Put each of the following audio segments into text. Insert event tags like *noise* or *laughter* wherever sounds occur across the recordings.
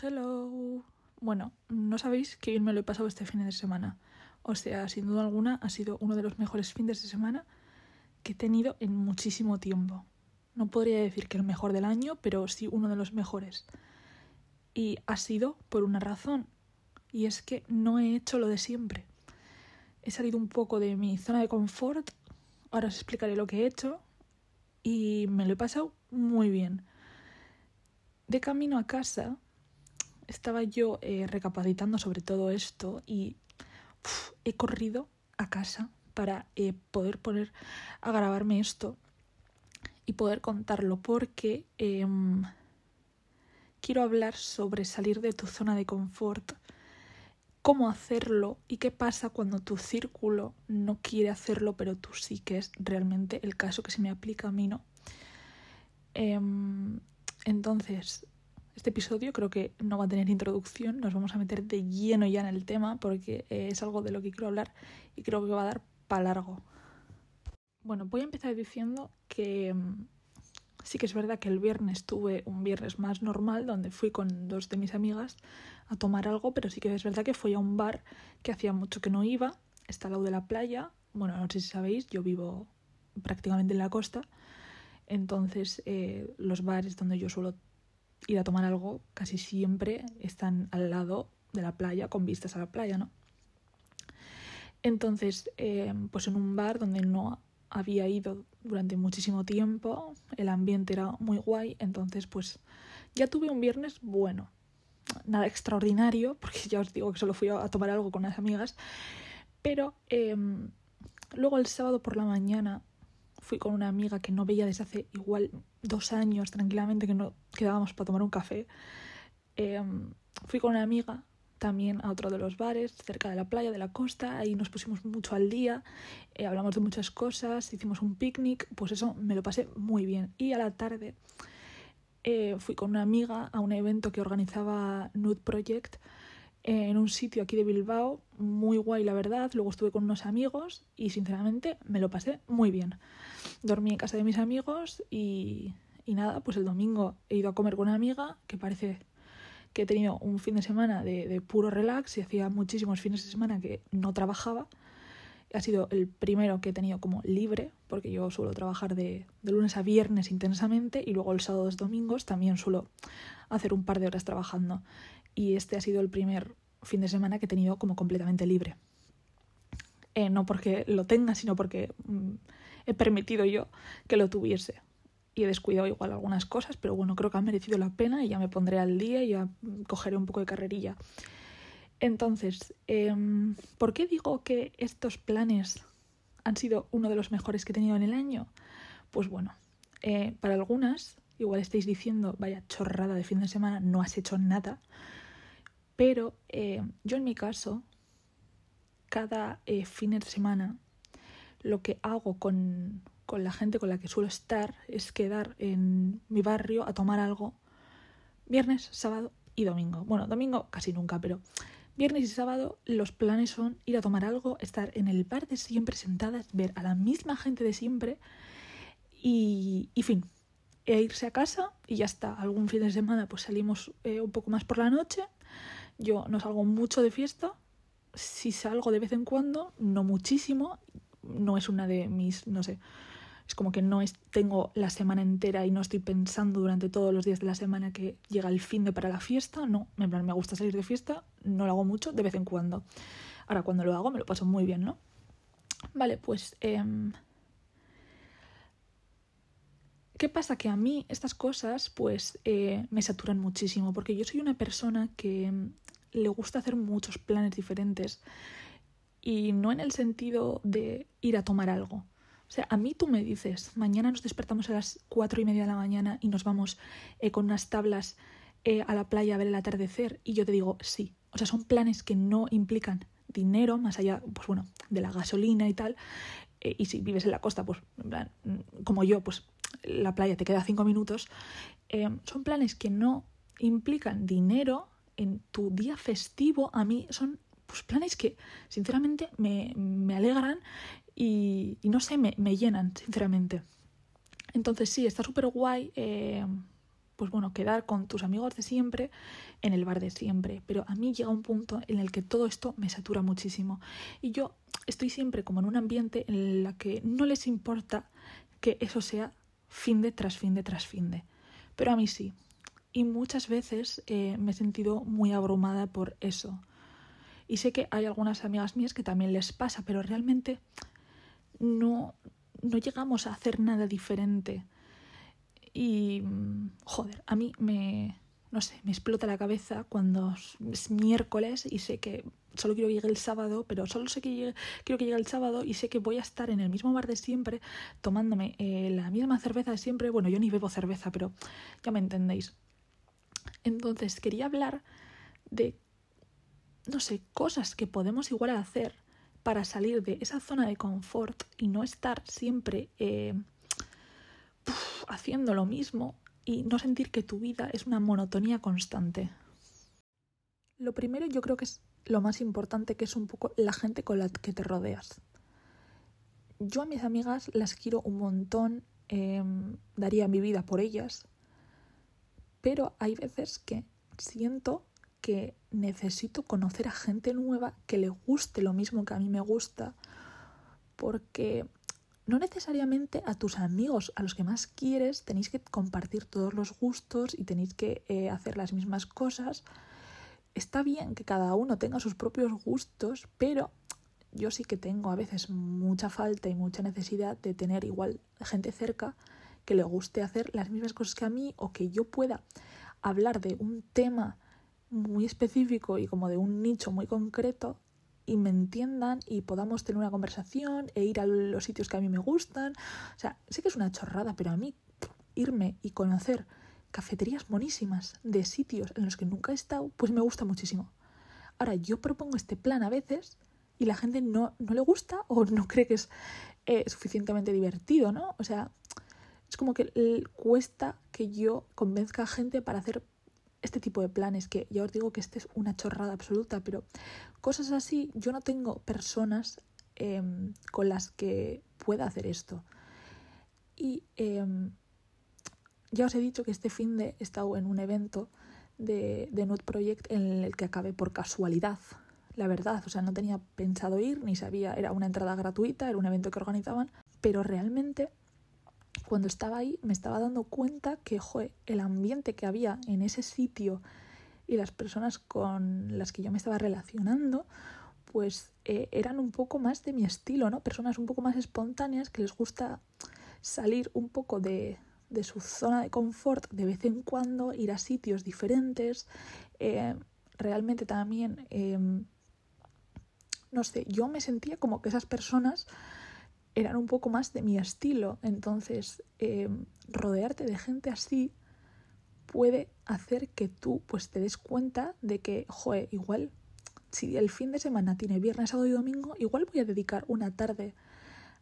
Hello. Bueno, no sabéis qué bien me lo he pasado este fin de semana. O sea, sin duda alguna ha sido uno de los mejores fines de semana que he tenido en muchísimo tiempo. No podría decir que el mejor del año, pero sí uno de los mejores. Y ha sido por una razón. Y es que no he hecho lo de siempre. He salido un poco de mi zona de confort. Ahora os explicaré lo que he hecho. Y me lo he pasado muy bien. De camino a casa estaba yo eh, recapacitando sobre todo esto y he corrido a casa para eh, poder poner a grabarme esto y poder contarlo porque eh, quiero hablar sobre salir de tu zona de confort, cómo hacerlo y qué pasa cuando tu círculo no quiere hacerlo pero tú sí que es realmente el caso que se me aplica a mí, ¿no? entonces, este episodio creo que no va a tener introducción, nos vamos a meter de lleno ya en el tema porque eh, es algo de lo que quiero hablar y creo que va a dar para largo. Bueno, voy a empezar diciendo que mm, sí que es verdad que el viernes tuve un viernes más normal donde fui con dos de mis amigas a tomar algo, pero sí que es verdad que fui a un bar que hacía mucho que no iba, está al lado de la playa. Bueno, no sé si sabéis, yo vivo prácticamente en la costa, entonces eh, los bares donde yo suelo ir a tomar algo casi siempre están al lado de la playa, con vistas a la playa, ¿no? Entonces, eh, pues en un bar donde no había ido durante muchísimo tiempo, el ambiente era muy guay, entonces pues ya tuve un viernes bueno, nada extraordinario, *laughs* porque ya os digo que solo fui a tomar algo con unas amigas, pero eh, luego el sábado por la mañana fui con una amiga que no veía desde hace igual dos años tranquilamente que no quedábamos para tomar un café. Em, fui con una amiga también a otro de los bares cerca de la playa, de la costa, ahí nos pusimos mucho al día, eh, hablamos de muchas cosas, hicimos un picnic, pues eso me lo pasé muy bien. Y a la tarde eh, fui con una amiga a un evento que organizaba Nude Project en un sitio aquí de Bilbao, muy guay la verdad, luego estuve con unos amigos y sinceramente me lo pasé muy bien. Dormí en casa de mis amigos y, y nada, pues el domingo he ido a comer con una amiga que parece que he tenido un fin de semana de, de, puro relax y hacía muchísimos fines de semana que no trabajaba. Ha sido el primero que he tenido como libre, porque yo suelo trabajar de, de lunes a viernes intensamente y luego el sábado y domingos también suelo hacer un par de horas trabajando y este ha sido el primer fin de semana que he tenido como completamente libre. Eh, no porque lo tenga, sino porque mm, he permitido yo que lo tuviese. Y he descuidado igual algunas cosas, pero bueno, creo que ha merecido la pena y ya me pondré al día y ya mm, cogeré un poco de carrerilla. Entonces, eh, ¿por qué digo que estos planes han sido uno de los mejores que he tenido en el año? Pues bueno, eh, para algunas, igual estáis diciendo, vaya chorrada de fin de semana, no has hecho nada. Pero eh, yo en mi caso, cada eh, fin de semana, lo que hago con, con la gente con la que suelo estar es quedar en mi barrio a tomar algo viernes, sábado y domingo. Bueno, domingo casi nunca, pero viernes y sábado los planes son ir a tomar algo, estar en el bar de siempre sentadas, ver a la misma gente de siempre y, y fin, e irse a casa y ya está. Algún fin de semana pues salimos eh, un poco más por la noche yo no salgo mucho de fiesta, si salgo de vez en cuando, no muchísimo, no es una de mis, no sé, es como que no es, tengo la semana entera y no estoy pensando durante todos los días de la semana que llega el fin de para la fiesta, no, en plan me gusta salir de fiesta, no lo hago mucho, de vez en cuando. Ahora cuando lo hago me lo paso muy bien, ¿no? Vale, pues... Eh, ¿Qué pasa? Que a mí estas cosas pues eh, me saturan muchísimo porque yo soy una persona que le gusta hacer muchos planes diferentes y no en el sentido de ir a tomar algo. O sea, a mí tú me dices, mañana nos despertamos a las cuatro y media de la mañana y nos vamos eh, con unas tablas eh, a la playa a ver el atardecer y yo te digo sí. O sea, son planes que no implican dinero, más allá, pues bueno, de la gasolina y tal. y si vives en la costa, pues mm, como yo, pues la playa te queda cinco minutos, eh, son planes que no implican dinero en tu día festivo. A mí son pues, planes que sinceramente me, me alegran y, y, no sé, me, me, llenan, sinceramente. Entonces sí, está súper guay. Eh, pues bueno, quedar con tus amigos de siempre en el bar de siempre. Pero a mí llega un punto en el que todo esto me satura muchísimo. Y yo estoy siempre como en un ambiente en el que no les importa que eso sea fin de tras fin de tras fin de. Pero a mí sí. Y muchas veces eh, me he sentido muy abrumada por eso. Y sé que hay algunas amigas mías que también les pasa, pero realmente no, no llegamos a hacer nada diferente. Y, joder, a mí me, no sé, me explota la cabeza cuando es miércoles y sé que solo quiero que llegue el sábado, pero solo sé que quiero que llegue el sábado y sé que voy a estar en el mismo bar de siempre tomándome eh, la misma cerveza de siempre. Bueno, yo ni bebo cerveza, pero ya me entendéis. Entonces, quería hablar de, no sé, cosas que podemos igual hacer para salir de esa zona de confort y no estar siempre eh, haciendo lo mismo y no sentir que tu vida es una monotonía constante. Lo primero yo creo que es lo más importante, que es un poco la gente con la que te rodeas. Yo a mis amigas las quiero un montón, em, daría mi vida por ellas, pero hay veces que siento que necesito conocer a gente nueva que le guste lo mismo que a mí me gusta, porque no necesariamente a tus amigos, a los que más quieres, tenéis que compartir todos los gustos y tenéis que eh, hacer las mismas cosas. Está bien que cada uno tenga sus propios gustos, pero yo sí que tengo a veces mucha falta y mucha necesidad de tener igual gente cerca que le guste hacer las mismas cosas que a mí o que yo pueda hablar de un tema muy específico y como de un nicho muy concreto y me entiendan y podamos tener una conversación e ir a los sitios que a mí me gustan. O sea, sé que es una chorrada, pero a mí irme y conocer cafeterías monísimas de sitios en los que nunca he estado, pues me gusta muchísimo. Ahora, yo propongo este plan a veces y la gente no, no le gusta o no cree que es eh, suficientemente divertido, ¿no? O sea, es como que cuesta que yo convenzca a gente para hacer este tipo de planes, que ya os digo que este es una chorrada absoluta, pero cosas así, yo no tengo personas em, con las que pueda hacer esto. Y em, ya os he dicho que este fin de he estado en un evento de, de Project en el que acabé por casualidad, la verdad. O sea, no tenía pensado ir, ni sabía, era una entrada gratuita, era un evento que organizaban, pero realmente cuando estaba ahí me estaba dando cuenta que el ambiente que había en ese sitio y las personas con las que yo me estaba relacionando, pues eh, eran un poco más de mi estilo, ¿no? Personas un poco más espontáneas que les gusta salir un poco de, de su zona de confort de vez en cuando, ir a sitios diferentes. Eh, realmente también, em, no sé, yo me sentía como que esas personas eran un poco más de mi estilo. Entonces, em, rodearte de gente así puede hacer que tú pues te des cuenta de que, joe, igual, si el fin de semana tiene viernes, sábado y domingo, igual voy a dedicar una tarde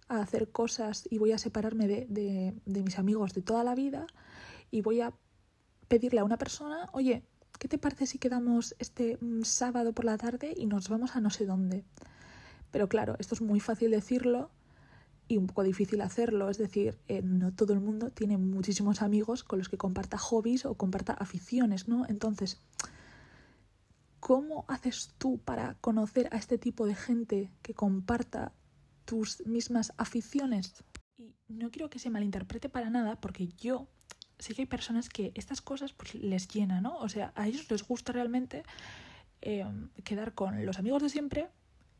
a hacer cosas y voy a separarme de, de, de mis amigos de toda la vida y voy a pedirle a una persona, oye, ¿qué te parece si quedamos este mm, sábado por la tarde y nos vamos a no sé dónde? Pero claro, esto es muy fácil decirlo y un poco difícil hacerlo. Es decir, eh, no todo el mundo tiene muchísimos amigos con los que comparta hobbies o comparta aficiones, ¿no? Entonces, ¿cómo haces tú para conocer a este tipo de gente que comparta tus mismas aficiones? Y no quiero que se malinterprete para nada, porque yo sé que hay personas que estas cosas pues, les llenan, ¿no? O sea, a ellos les gusta realmente eh, quedar con los amigos de siempre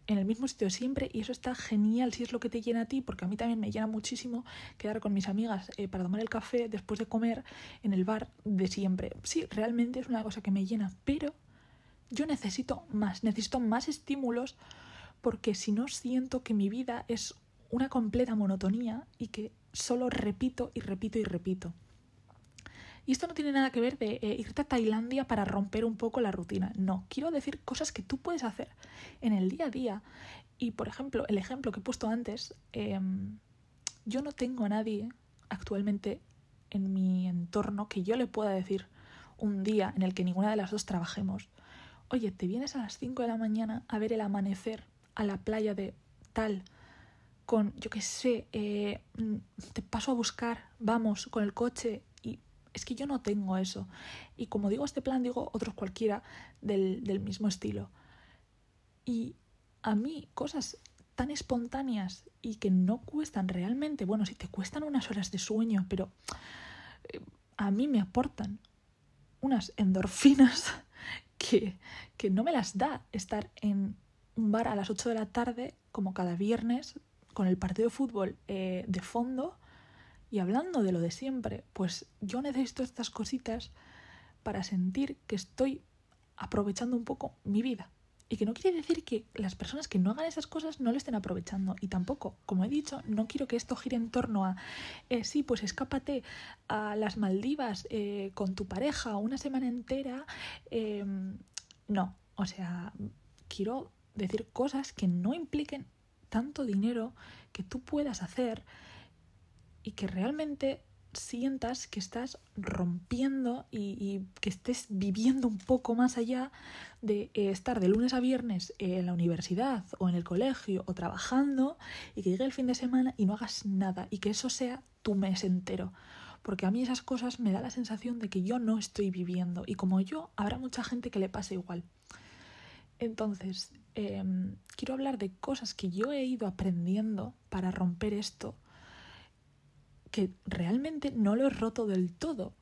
en el mismo sitio siempre y eso está genial si es lo que te llena a ti, porque a mí también me llena muchísimo quedar con mis amigas eh, para tomar el café después de comer en el bar de siempre. Sí, realmente es una cosa que me llena, pero yo necesito más, necesito más estímulos porque si no siento que mi vida es una completa monotonía y que solo repito y repito y repito. Y esto no tiene nada que ver de eh, irte a Tailandia para romper un poco la rutina. No, quiero decir cosas que tú puedes hacer en el día a día. Y por ejemplo, el ejemplo que he puesto antes, em, yo no tengo a nadie actualmente en mi entorno que yo le pueda decir un día en el que ninguna de las dos trabajemos, oye, te vienes a las 5 de la mañana a ver el amanecer a la playa de tal, con, yo qué sé, eh, te paso a buscar, vamos, con el coche Es que yo no tengo eso. Y como digo este plan, digo otros cualquiera del, del mismo estilo. Y a mí cosas tan espontáneas y que no cuestan realmente, bueno, si te cuestan unas horas de sueño, pero eh, a mí me aportan unas endorfinas *laughs* que, que no me las da estar en un bar a las 8 de la tarde, como cada viernes, con el partido de fútbol eh, de fondo y hablando de lo de siempre. Pues yo necesito estas cositas para sentir que estoy aprovechando un poco mi vida. Y que no quiere decir que las personas que no hagan esas cosas no lo estén aprovechando. Y tampoco, como he dicho, no quiero que esto gire en torno a, eh, sí, pues escápate a las Maldivas eh, con tu pareja una semana entera. Em, no, o sea, quiero decir cosas que no impliquen tanto dinero que tú puedas hacer y que realmente sientas que estás rompiendo y, que estés viviendo un poco más allá de eh, estar de lunes a viernes en la universidad o en el colegio o trabajando y que llegue el fin de semana y no hagas nada y que eso sea tu mes entero. Porque a mí esas cosas me da la sensación de que yo no estoy viviendo y como yo habrá mucha gente que le pase igual. Entonces, em, quiero hablar de cosas que yo he ido aprendiendo para romper esto que realmente no lo he roto del todo.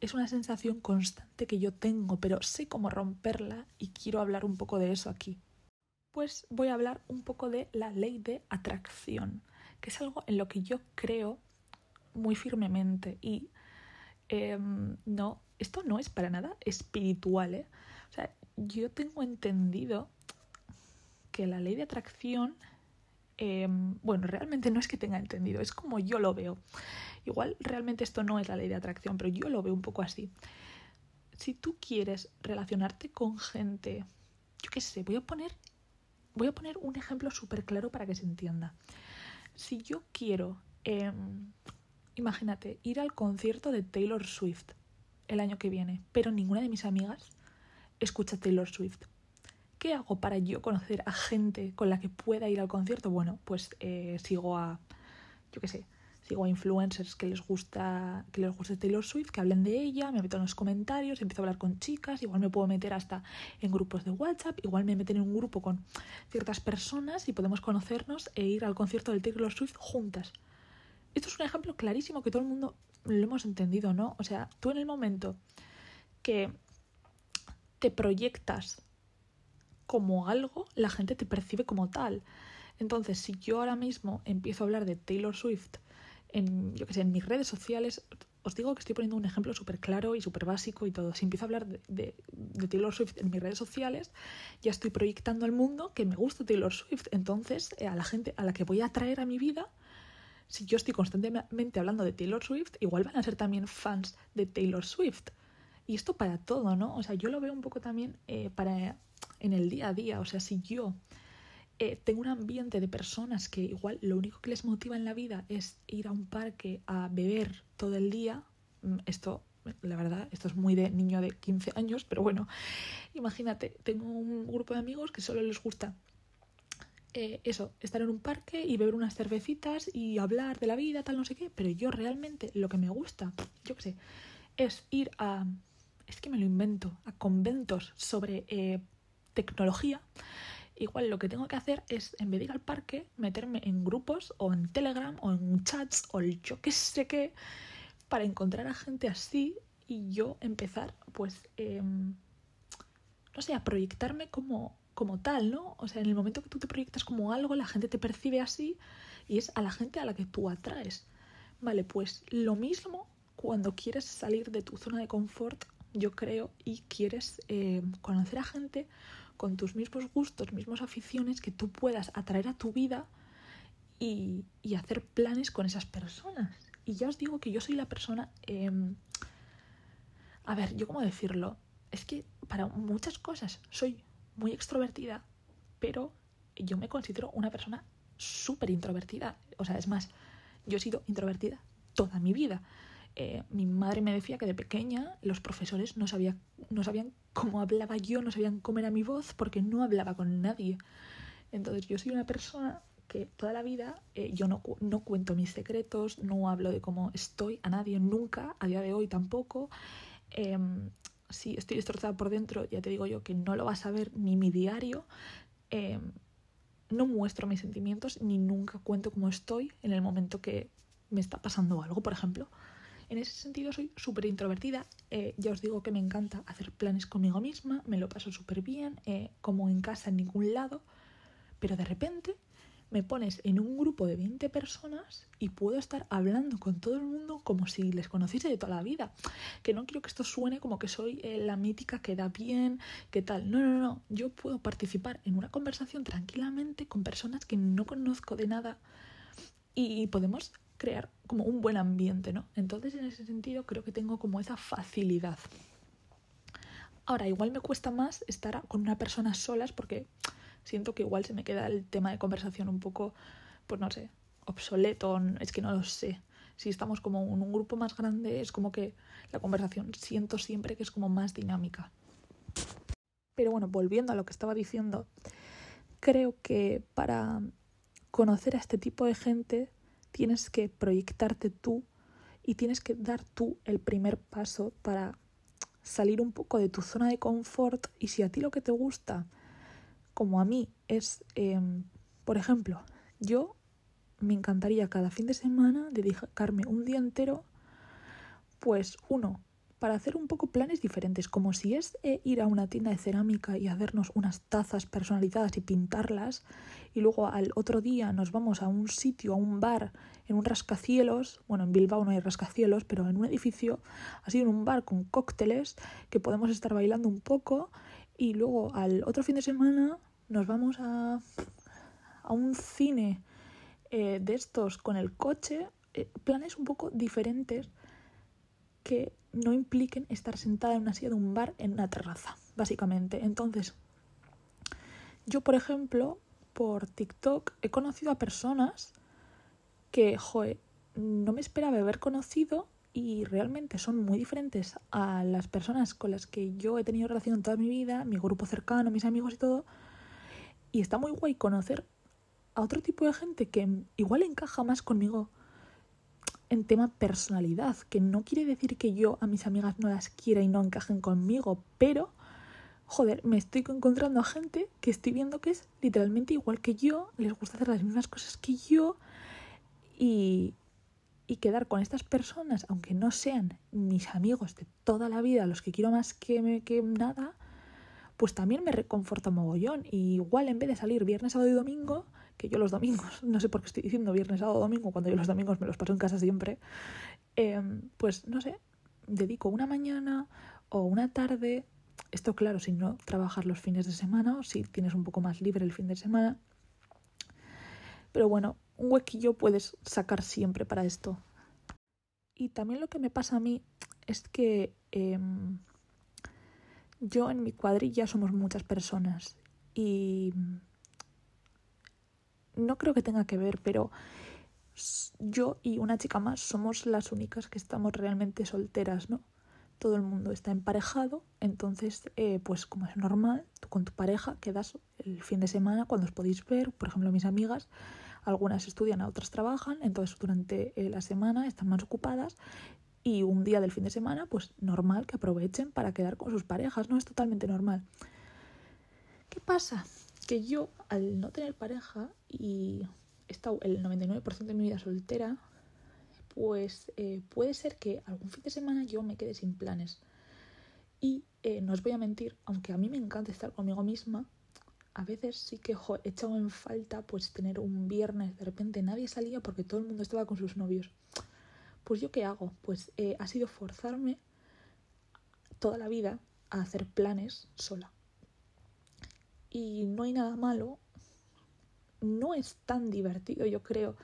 Es una sensación constante que yo tengo, pero sé cómo romperla y quiero hablar un poco de eso aquí. Pues voy a hablar un poco de la ley de atracción, que es algo en lo que yo creo muy firmemente y em, no, esto no es para nada espiritual, ¿eh? O sea, yo tengo entendido que la ley de atracción Em, bueno, realmente no es que tenga entendido, es como yo lo veo. Igual realmente esto no es la ley de atracción, pero yo lo veo un poco así. Si tú quieres relacionarte con gente, yo qué sé, voy a poner, voy a poner un ejemplo súper claro para que se entienda. Si yo quiero, em, imagínate, ir al concierto de Taylor Swift el año que viene, pero ninguna de mis amigas escucha Taylor Swift ¿Qué hago para yo conocer a gente con la que pueda ir al concierto? Bueno, pues eh, sigo a, yo qué sé, sigo a influencers que les gusta que les guste Taylor Swift, que hablen de ella, me meto en los comentarios, empiezo a hablar con chicas, igual me puedo meter hasta en grupos de WhatsApp, igual me meten en un grupo con ciertas personas y podemos conocernos e ir al concierto de Taylor Swift juntas. Esto es un ejemplo clarísimo que todo el mundo lo hemos entendido, ¿no? O sea, tú en el momento que te proyectas como algo, la gente te percibe como tal. Entonces, si yo ahora mismo empiezo a hablar de Taylor Swift en, yo que sé, en mis redes sociales, os digo que estoy poniendo un ejemplo súper claro y súper básico y todo. Si empiezo a hablar de, Taylor Swift en mis redes sociales, ya estoy proyectando al mundo que me gusta Taylor Swift. Entonces, eh, a la gente a la que voy a traer a mi vida, si yo estoy constantemente hablando de Taylor Swift, igual van a ser también fans de Taylor Swift. Y esto para todo, ¿no? O sea, yo lo veo un poco también eh, para en el día a día. O sea, si yo eh, tengo un ambiente de personas que igual lo único que les motiva en la vida es ir a un parque a beber todo el día, mm, esto, la verdad, esto es muy de niño de 15 años, pero bueno, imagínate, tengo un grupo de amigos que solo les gusta eh, eso, estar en un parque y beber unas cervecitas y hablar de la vida, tal, no sé qué, pero yo realmente lo que me gusta, yo qué sé, es ir a, es que me lo invento, a conventos sobre... Eh, tecnología, igual lo que tengo que hacer es, en vez de ir al parque, meterme en grupos o en Telegram o en chats o yo qué sé qué, para encontrar a gente así y yo empezar, pues, em, no sé, a proyectarme como, como tal, ¿no? O sea, en el momento que tú te proyectas como algo, la gente te percibe así y es a la gente a la que tú atraes. Vale, pues lo mismo cuando quieres salir de tu zona de confort, yo creo, y quieres em, conocer a gente con tus mismos gustos, mismas aficiones, que tú puedas atraer a tu vida y, hacer planes con esas personas. Y ya os digo que yo soy la persona... Em, a ver, yo cómo decirlo. Es que para muchas cosas soy muy extrovertida, pero yo me considero una persona súper introvertida. O sea, es más, yo he sido introvertida toda mi vida. Eh, mi madre me decía que de pequeña los profesores no, sabía, no sabían cómo hablaba yo, no sabían cómo era mi voz porque no hablaba con nadie. Entonces yo soy una persona que toda la vida eh, yo no, no cuento mis secretos, no hablo de cómo estoy a nadie nunca, a día de hoy tampoco. Em, si estoy destrozada por dentro, ya te digo yo que no lo vas a ver ni mi diario. Em, no muestro mis sentimientos ni nunca cuento cómo estoy en el momento que me está pasando algo, por ejemplo. En ese sentido soy súper introvertida. Eh, ya os digo que me encanta hacer planes conmigo misma, me lo paso súper bien, eh, como en casa en ningún lado, pero de repente me pones en un grupo de 20 personas y puedo estar hablando con todo el mundo como si les conociese de toda la vida. Que no quiero que esto suene como que soy eh, la mítica que da bien, que tal. No, no, no. Yo puedo participar en una conversación tranquilamente con personas que no conozco de nada y podemos crear como un buen ambiente, ¿no? Entonces, en ese sentido, creo que tengo como esa facilidad. Ahora, igual me cuesta más estar con una persona solas porque siento que igual se me queda el tema de conversación un poco, pues no sé, obsoleto, es que no lo sé. Si estamos como en un grupo más grande, es como que la conversación siento siempre que es como más dinámica. Pero bueno, volviendo a lo que estaba diciendo, creo que para conocer a este tipo de gente tienes que proyectarte tú y tienes que dar tú el primer paso para salir un poco de tu zona de confort. Y si a ti lo que te gusta, como a mí, es, em, por ejemplo, yo me encantaría cada fin de semana dedicarme un día entero, pues uno, para hacer un poco planes diferentes, como si es eh, ir a una tienda de cerámica y hacernos unas tazas personalizadas y pintarlas, y luego al otro día nos vamos a un sitio, a un bar, en un rascacielos, bueno, en Bilbao no hay rascacielos, pero en un edificio, así en un bar con cócteles, que podemos estar bailando un poco, y luego al otro fin de semana nos vamos a, a un cine eh, de estos con el coche, eh, planes un poco diferentes que no impliquen estar sentada en una silla de un bar en una terraza, básicamente. Entonces, yo, por ejemplo, por TikTok he conocido a personas que, joe, no me esperaba haber conocido y realmente son muy diferentes a las personas con las que yo he tenido relación toda mi vida, mi grupo cercano, mis amigos y todo. Y está muy guay conocer a otro tipo de gente que igual encaja más conmigo en tema personalidad, que no quiere decir que yo a mis amigas no las quiera y no encajen conmigo, pero, joder, me estoy encontrando a gente que estoy viendo que es literalmente igual que yo, les gusta hacer las mismas cosas que yo y, y quedar con estas personas, aunque no sean mis amigos de toda la vida, los que quiero más que, que nada, pues también me reconforta mogollón. Y igual en vez de salir viernes, sábado y domingo, que yo los domingos, *laughs* no sé por qué estoy diciendo viernes, sábado, domingo, cuando yo los domingos me los paso en casa siempre, em, pues no sé, dedico una mañana o una tarde, esto claro, si no trabajar los fines de semana o si tienes un poco más libre el fin de semana, pero bueno, un huequillo puedes sacar siempre para esto. Y también lo que me pasa a mí es que em, yo en mi cuadrilla somos muchas personas y no creo que tenga que ver, pero yo y una chica más somos las únicas que estamos realmente solteras, ¿no? Todo el mundo está emparejado, entonces, eh, pues como es normal, tú con tu pareja quedas el fin de semana cuando os podéis ver, por ejemplo, mis amigas, algunas estudian, otras trabajan, entonces durante eh, la semana están más ocupadas y un día del fin de semana, pues normal que aprovechen para quedar con sus parejas, ¿no? Es totalmente normal. ¿Qué pasa? Que yo, al no tener pareja y he estado el 99% de mi vida soltera, pues eh, puede ser que algún fin de semana yo me quede sin planes. Y eh, no os voy a mentir, aunque a mí me encanta estar conmigo misma, a veces sí que he echado en falta pues tener un viernes, de repente nadie salía porque todo el mundo estaba con sus novios. Pues yo qué hago? Pues eh, ha sido forzarme toda la vida a hacer planes sola. Y no hay nada malo, no es tan divertido, yo creo,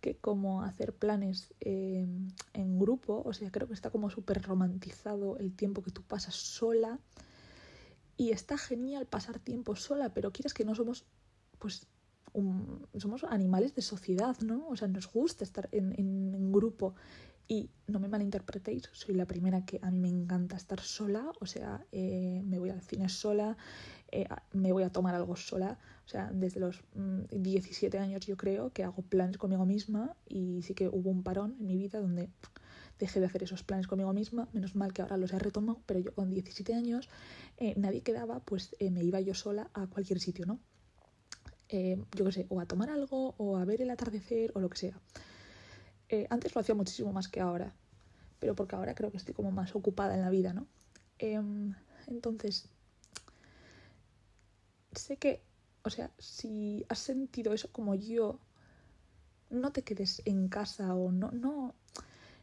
que como hacer planes em, en grupo, o sea, creo que está como súper romantizado el tiempo que tú pasas sola. Y está genial pasar tiempo sola, pero quieres que no somos, pues, somos animales de sociedad, ¿no? O sea, nos gusta estar en, en, grupo. Y no me malinterpretéis, soy la primera que a mí me encanta estar sola, o sea, eh, me voy al cine sola, eh, me voy a tomar algo sola. O sea, desde los 17 mm, años yo creo que hago planes conmigo misma y sí que hubo un parón en mi vida donde dejé de hacer esos planes conmigo misma. Menos mal que ahora los he retomado, pero yo con 17 años eh, nadie quedaba, pues eh, me iba yo sola a cualquier sitio, ¿no? yo qué sé, o a tomar algo, o a ver el atardecer, o lo que sea. antes lo hacía muchísimo más que ahora, pero porque ahora creo que estoy como más ocupada en la vida, ¿no? Em, entonces, sé que, o sea, si has sentido eso como yo, no te quedes en casa o no, no,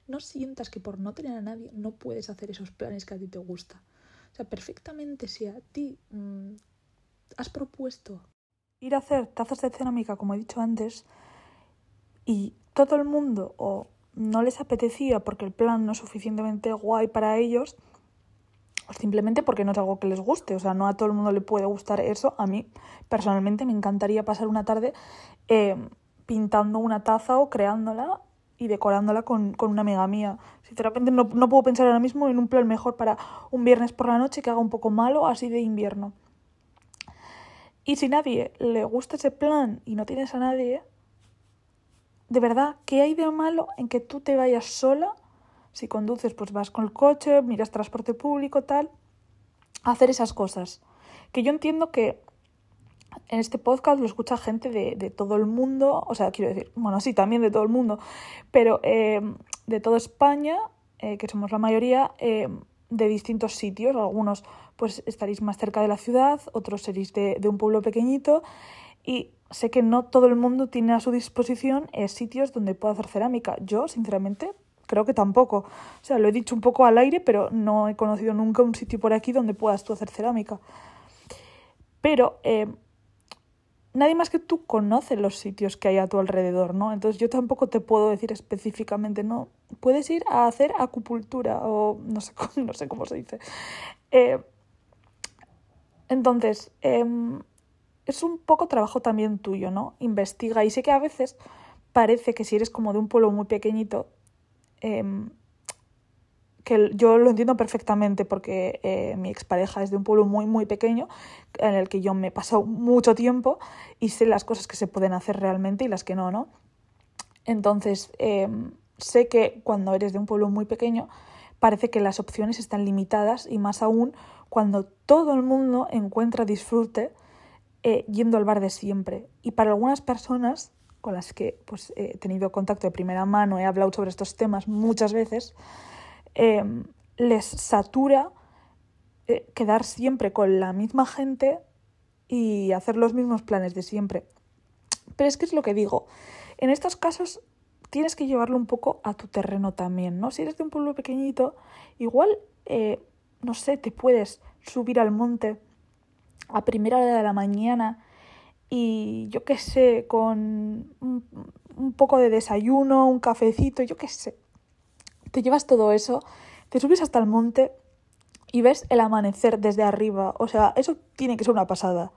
no sientas que por no tener a nadie no puedes hacer esos planes que a ti te gusta. O sea, perfectamente si a ti mm, has propuesto ir a hacer tazas de cerámica, como he dicho antes, y todo el mundo o no les apetecía porque el plan no es suficientemente guay para ellos, simplemente porque no es algo que les guste. O sea, no a todo el mundo le puede gustar eso. A mí, personalmente, me encantaría pasar una tarde eh, pintando una taza o creándola y decorándola con, con una amiga mía. Sinceramente, no, no puedo pensar ahora mismo en un plan mejor para un viernes por la noche que haga un poco malo, así de invierno. Y si nadie le gusta ese plan y no tienes a nadie, de verdad, ¿qué hay de malo en que tú te vayas sola si conduces, pues vas con el coche, miras transporte público, tal. Hacer esas cosas. Que yo entiendo que en este podcast lo escucha gente de, de todo el mundo, o sea, quiero decir, bueno, sí, también de todo el mundo, pero eh, de toda España, eh, que somos la mayoría, eh, de distintos sitios. Algunos pues estaréis más cerca de la ciudad, otros seréis de, de un pueblo pequeñito y sé que no todo el mundo tiene a su disposición sitios donde pueda hacer cerámica. Yo, sinceramente, creo que tampoco. O sea, lo he dicho un poco al aire, pero no he conocido nunca un sitio por aquí donde puedas tú hacer cerámica. Pero eh, nadie más que tú conoce los sitios que hay a tu alrededor, ¿no? Entonces yo tampoco te puedo decir específicamente, no, puedes ir a hacer acupuntura o no sé, *laughs* no sé cómo se dice. Eh, entonces, em, es un poco trabajo también tuyo, ¿no? Investiga y sé que a veces parece que si eres como de un pueblo muy pequeñito, Em, que yo lo entiendo perfectamente porque eh, mi expareja es de un pueblo muy, muy pequeño en el que yo me he pasado mucho tiempo y sé las cosas que se pueden hacer realmente y las que no, ¿no? Entonces, em, sé que cuando eres de un pueblo muy pequeño parece que las opciones están limitadas y más aún cuando todo el mundo encuentra disfrute eh, yendo al bar de siempre. Y para algunas personas con las que pues, he tenido contacto de primera mano, he hablado sobre estos temas muchas veces, em, les satura eh, quedar siempre con la misma gente y hacer los mismos planes de siempre. Pero es que es lo que digo, en estos casos tienes que llevarlo un poco a tu terreno también, ¿no? Si eres de un pueblo pequeñito, igual, eh, no sé, te puedes subir al monte a primera hora de la mañana y yo qué sé, con un, poco de desayuno, un cafecito, yo qué sé. Te llevas todo eso, te subes hasta el monte y ves el amanecer desde arriba. O sea, eso tiene que ser una pasada.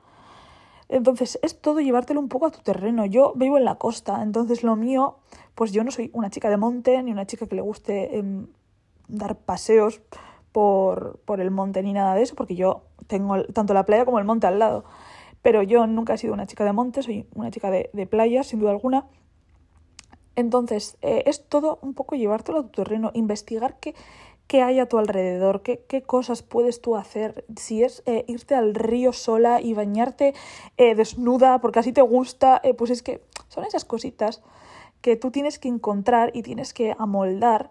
Entonces, es todo llevártelo un poco a tu terreno. Yo vivo en la costa, entonces lo mío, pues yo no soy una chica de monte, ni una chica que le guste em, dar paseos por, por el monte, ni nada de eso, porque yo tengo tanto la playa como el monte al lado. Pero yo nunca he sido una chica de monte, soy una chica de, de playa, sin duda alguna. Entonces, eh, es todo un poco llevártelo a tu terreno, investigar qué, qué hay a tu alrededor, qué, qué cosas puedes tú hacer, si es eh, irte al río sola y bañarte eh, desnuda porque así te gusta, pues es que son esas cositas que tú tienes que encontrar y tienes que amoldar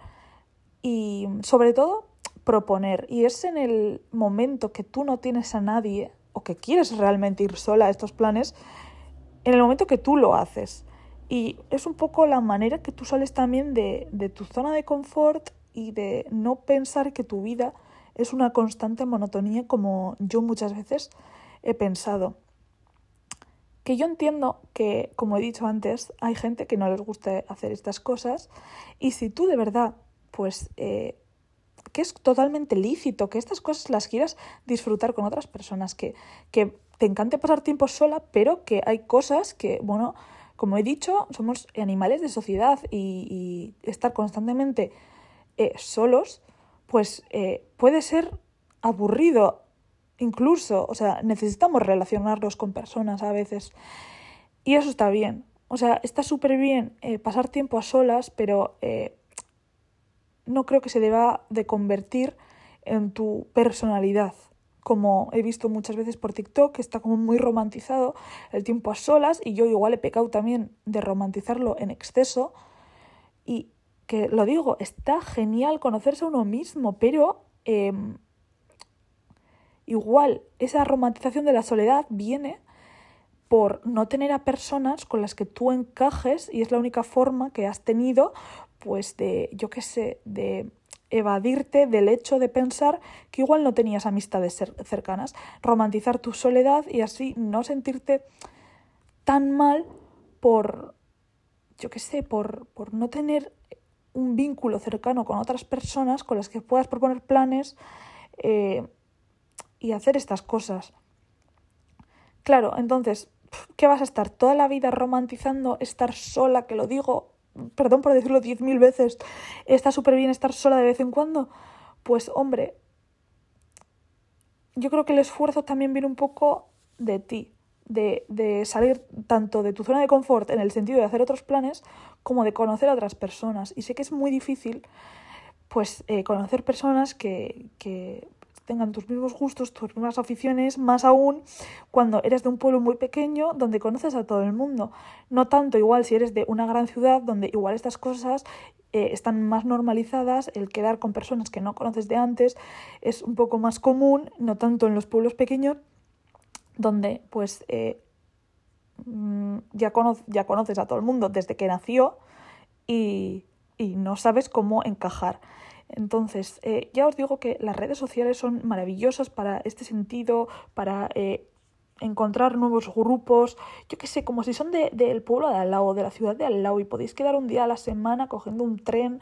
y sobre todo proponer. Y es en el momento que tú no tienes a nadie o que quieres realmente ir sola a estos planes en el momento que tú lo haces. Y es un poco la manera que tú sales también de, tu zona de confort y de no pensar que tu vida es una constante monotonía como yo muchas veces he pensado. Que yo entiendo que, como he dicho antes, hay gente que no les gusta hacer estas cosas y si tú de verdad pues eh, que es totalmente lícito, que estas cosas las quieras disfrutar con otras personas, que, que te encante pasar tiempo sola, pero que hay cosas que, bueno, como he dicho, somos animales de sociedad y, estar constantemente eh, solos, pues eh, puede ser aburrido incluso, o sea, necesitamos relacionarnos con personas a veces. Y eso está bien. O sea, está súper bien eh, pasar tiempo a solas, pero no creo que se deba de convertir en tu personalidad. Como he visto muchas veces por TikTok, que está como muy romantizado el tiempo a solas, y yo igual he pecado también de romantizarlo en exceso. Y que lo digo, está genial conocerse a uno mismo, pero em, igual esa romantización de la soledad viene por no tener a personas con las que tú encajes y es la única forma que has tenido pues de, yo qué sé, de evadirte del hecho de pensar que igual no tenías amistades cercanas, romantizar tu soledad y así no sentirte tan mal por, yo qué sé, por, por no tener un vínculo cercano con otras personas con las que puedas proponer planes eh, y hacer estas cosas. Claro, entonces, ¿qué vas a estar toda la vida romantizando estar sola, que lo digo, perdón por decirlo diez mil veces, está súper bien estar sola de vez en cuando? Pues hombre, yo creo que el esfuerzo también viene un poco de ti, de, de, salir tanto de tu zona de confort en el sentido de hacer otros planes como de conocer a otras personas. Y sé que es muy difícil pues eh, conocer personas que, que tengan tus mismos gustos, tus mismas aficiones, más aún cuando eres de un pueblo muy pequeño donde conoces a todo el mundo. No tanto igual si eres de una gran ciudad donde igual estas cosas eh, están más normalizadas, el quedar con personas que no conoces de antes es un poco más común, no tanto en los pueblos pequeños donde pues eh, mm, ya, ya conoces a todo el mundo desde que nació y, y no sabes cómo encajar. Entonces, eh, ya os digo que las redes sociales son maravillosas para este sentido, para eh, encontrar nuevos grupos, yo qué sé, como si son del de, pueblo de al lado, de la ciudad de al lado, y podéis quedar un día a la semana cogiendo un tren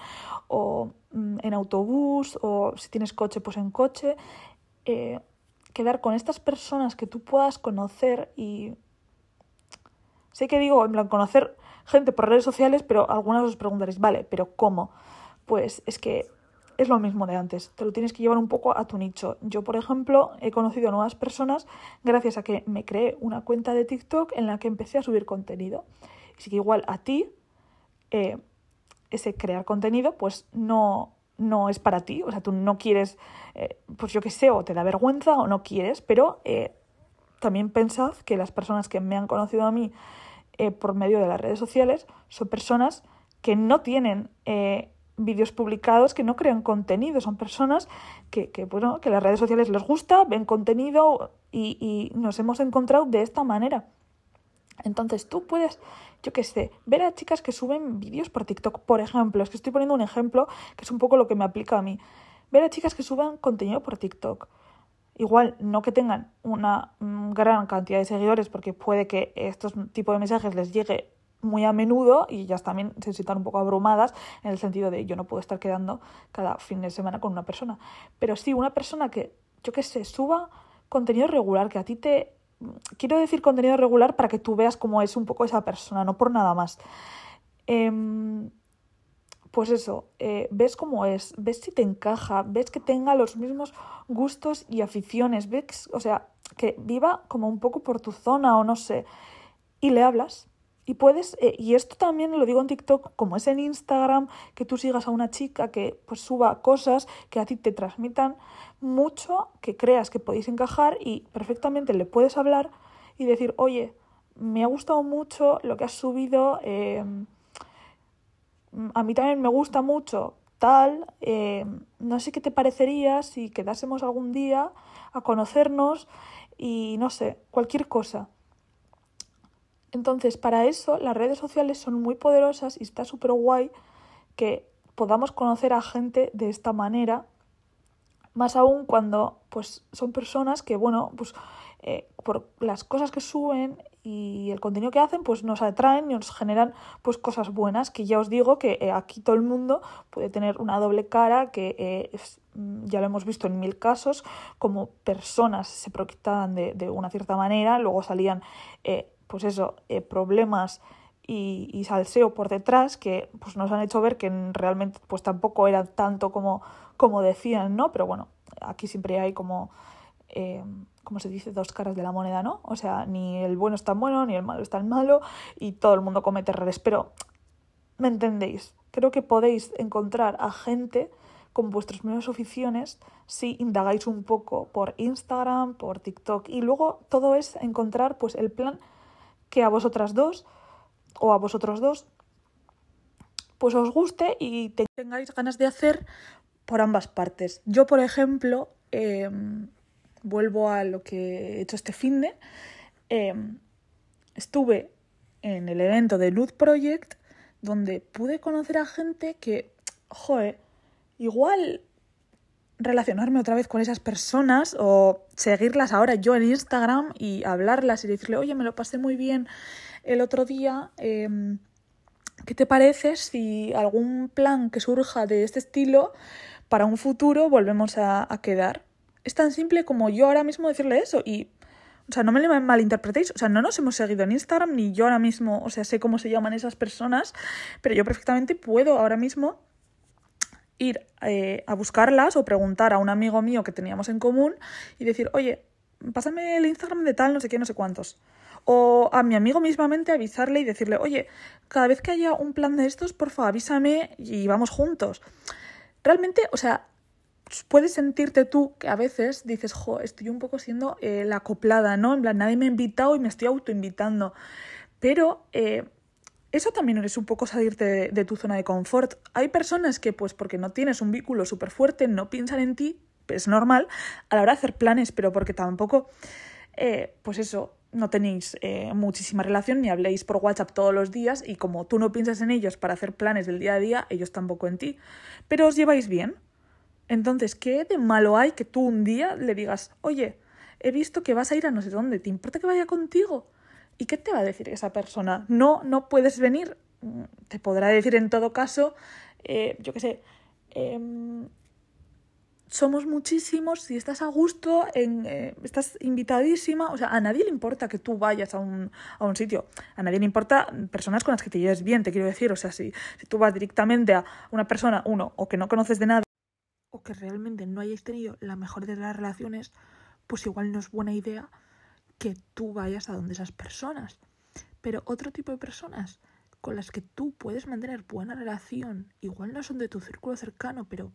o mm, en autobús, o si tienes coche, pues en coche. Eh, quedar con estas personas que tú puedas conocer y... Sé que digo, en plan, conocer gente por redes sociales, pero algunas os preguntaréis, vale, pero ¿cómo? Pues es que es lo mismo de antes, te lo tienes que llevar un poco a tu nicho. Yo, por ejemplo, he conocido a nuevas personas gracias a que me creé una cuenta de TikTok en la que empecé a subir contenido. Así que igual a ti, eh, ese crear contenido, pues no, no es para ti. O sea, tú no quieres, eh, pues yo qué sé, o te da vergüenza o no quieres, pero eh, también pensad que las personas que me han conocido a mí por medio de las redes sociales son personas que no tienen vídeos publicados que no crean contenido, son personas que, que, bueno, que las redes sociales les gusta, ven contenido y, y nos hemos encontrado de esta manera. Entonces tú puedes, yo qué sé, ver a chicas que suben vídeos por TikTok, por ejemplo, es que estoy poniendo un ejemplo que es un poco lo que me aplica a mí. Ver a chicas que suban contenido por TikTok. Igual no que tengan una mm, gran cantidad de seguidores, porque puede que estos tipos de mensajes les llegue muy a menudo y ellas también se sientan un poco abrumadas en el sentido de yo no puedo estar quedando cada fin de semana con una persona. Pero sí, una persona que, yo qué sé, suba contenido regular, que a ti te... Quiero decir contenido regular para que tú veas cómo es un poco esa persona, no por nada más. Em, pues eso, eh, ves cómo es, ves si te encaja, ves que tenga los mismos gustos y aficiones, ves, o sea, que viva como un poco por tu zona o no sé, y le hablas y puedes, eh, y esto también lo digo en TikTok, como es en Instagram, que tú sigas a una chica que pues suba cosas que a ti te transmitan mucho, que creas que podéis encajar y perfectamente le puedes hablar y decir, oye, me ha gustado mucho lo que has subido, em, a mí también me gusta mucho tal, em, no sé qué te parecería si quedásemos algún día a conocernos y no sé, cualquier cosa. Entonces, para eso las redes sociales son muy poderosas y está súper guay que podamos conocer a gente de esta manera, más aún cuando pues, son personas que, bueno, pues eh, por las cosas que suben y el contenido que hacen, pues nos atraen y nos generan pues cosas buenas, que ya os digo que eh, aquí todo el mundo puede tener una doble cara, que eh, mm, ya lo hemos visto en mil casos, como personas se proyectaban de, de una cierta manera, luego salían pues eso, eh, problemas y, y, salseo por detrás que pues nos han hecho ver que realmente pues tampoco era tanto como, como decían, ¿no? Pero bueno, aquí siempre hay como eh, como se dice, dos caras de la moneda, ¿no? O sea, ni el bueno es tan bueno, ni el malo es tan malo, y todo el mundo comete errores. Pero, ¿me entendéis? Creo que podéis encontrar a gente con vuestras mismas aficiones si indagáis un poco por Instagram, por TikTok. Y luego todo es encontrar pues el plan que a vosotras dos o a vosotros dos pues os guste y tengáis ganas de hacer por ambas partes. Yo, por ejemplo, em, vuelvo a lo que he hecho este fin de. Em, estuve en el evento de Luz Project, donde pude conocer a gente que, joder, igual relacionarme otra vez con esas personas o seguirlas ahora yo en Instagram y hablarlas y decirle, oye, me lo pasé muy bien el otro día. Em, ¿Qué te parece si algún plan que surja de este estilo para un futuro volvemos a, quedar? Es tan simple como yo ahora mismo decirle eso y o sea, no me malinterpretéis. O sea, no nos hemos seguido en Instagram, ni yo ahora mismo, o sea, sé cómo se llaman esas personas, pero yo perfectamente puedo ahora mismo ir eh, a buscarlas o preguntar a un amigo mío que teníamos en común y decir, oye, pásame el Instagram de tal, no sé qué, no sé cuántos. O a mi amigo mismamente avisarle y decirle, oye, cada vez que haya un plan de estos, porfa, avísame y vamos juntos. Realmente, o sea, puedes sentirte tú que a veces dices, jo, estoy un poco siendo eh, la acoplada, ¿no? En plan, nadie me ha invitado y me estoy autoinvitando. Pero eh, eso también es un poco salirte de, tu zona de confort. Hay personas que, pues porque no tienes un vínculo súper fuerte, no piensan en ti, es normal, a la hora de hacer planes, pero porque tampoco, eh, pues eso, no tenéis eh, muchísima relación ni habléis por WhatsApp todos los días y como tú no piensas en ellos para hacer planes del día a día, ellos tampoco en ti. Pero os lleváis bien. Entonces, ¿qué de malo hay que tú un día le digas, oye, he visto que vas a ir a no sé dónde, ¿te importa que vaya contigo? ¿Y qué te va a decir esa persona? No, no puedes venir. Mm, te podrá decir en todo caso, eh, yo qué sé, em, somos muchísimos, si estás a gusto, en, eh, estás invitadísima, o sea, a nadie le importa que tú vayas a un, a un sitio, a nadie le importa personas con las que te lleves bien, te quiero decir, o sea, si, si tú vas directamente a una persona, uno, o que no conoces de nada, o que realmente no hayáis tenido la mejor de las relaciones, pues igual no es buena idea que tú vayas a donde esas personas. Pero otro tipo de personas con las que tú puedes mantener buena relación, igual no son de tu círculo cercano, pero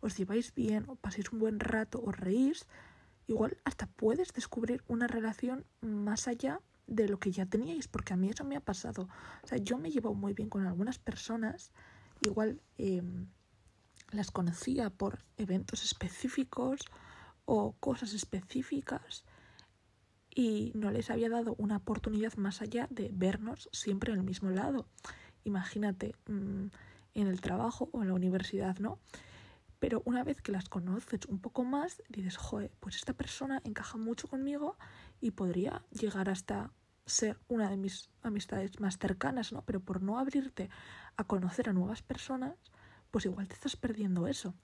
os lleváis bien, o paséis un buen rato, os reís, igual hasta puedes descubrir una relación más allá de lo que ya teníais, porque a mí eso me ha pasado. O sea, yo me llevo muy bien con algunas personas, igual em, las conocía por eventos específicos o cosas específicas y no les había dado una oportunidad más allá de vernos siempre en el mismo lado. Imagínate, mm, en el trabajo o en la universidad, ¿no? Pero una vez que las conoces un poco más, dices, joder, pues esta persona encaja mucho conmigo y podría llegar hasta ser una de mis amistades más cercanas, ¿no? Pero por no abrirte a conocer a nuevas personas, pues igual te estás perdiendo eso.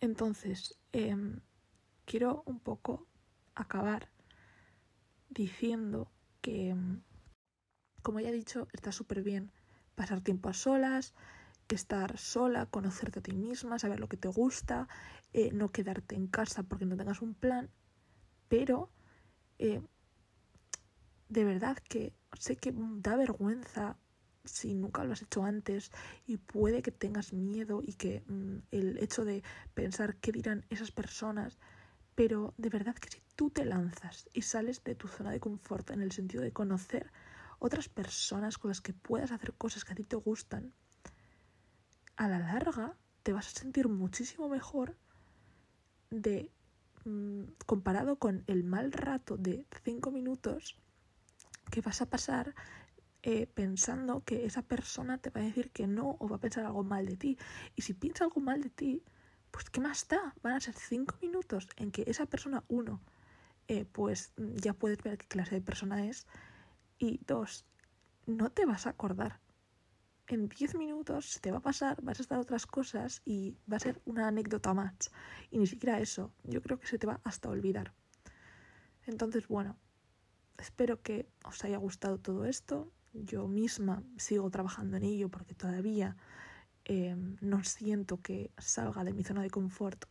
Entonces, em, quiero un poco acabar diciendo que, em, como ya he dicho, está súper bien pasar tiempo a solas, estar sola, conocerte a ti misma, saber lo que te gusta, eh, no quedarte en casa porque no tengas un plan, pero eh, de verdad que sé que da vergüenza si nunca lo has hecho antes y puede que tengas miedo y que mm, el hecho de pensar qué dirán esas personas, pero de verdad que si tú te lanzas y sales de tu zona de confort en el sentido de conocer otras personas con las que puedas hacer cosas que a ti te gustan, a la larga te vas a sentir muchísimo mejor de mm, comparado con el mal rato de cinco minutos que vas a pasar eh, pensando que esa persona te va a decir que no o va a pensar algo mal de ti. Y si piensa algo mal de ti, pues ¿qué más da? Van a ser cinco minutos en que esa persona, uno, eh, pues ya puedes ver qué clase de persona es. Y dos, no te vas a acordar en 10 minutos te va a pasar, vas a estar otras cosas y va a ser una anécdota más. Y ni siquiera eso, yo creo que se te va hasta olvidar. Entonces, bueno, espero que os haya gustado todo esto. Yo misma sigo trabajando en ello porque todavía em, no siento que salga de mi zona de confort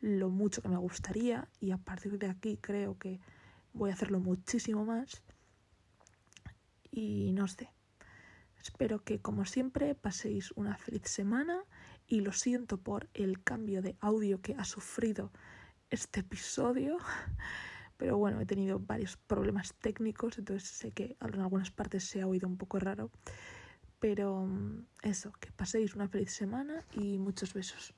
lo mucho que me gustaría y a partir de aquí creo que voy a hacerlo muchísimo más. Y no sé. Espero que como siempre paséis una feliz semana y lo siento por el cambio de audio que ha sufrido este episodio. *laughs* Pero bueno, he tenido varios problemas técnicos, entonces sé que en algunas partes se ha oído un poco raro. Pero mm, eso, que paséis una feliz semana y muchos besos.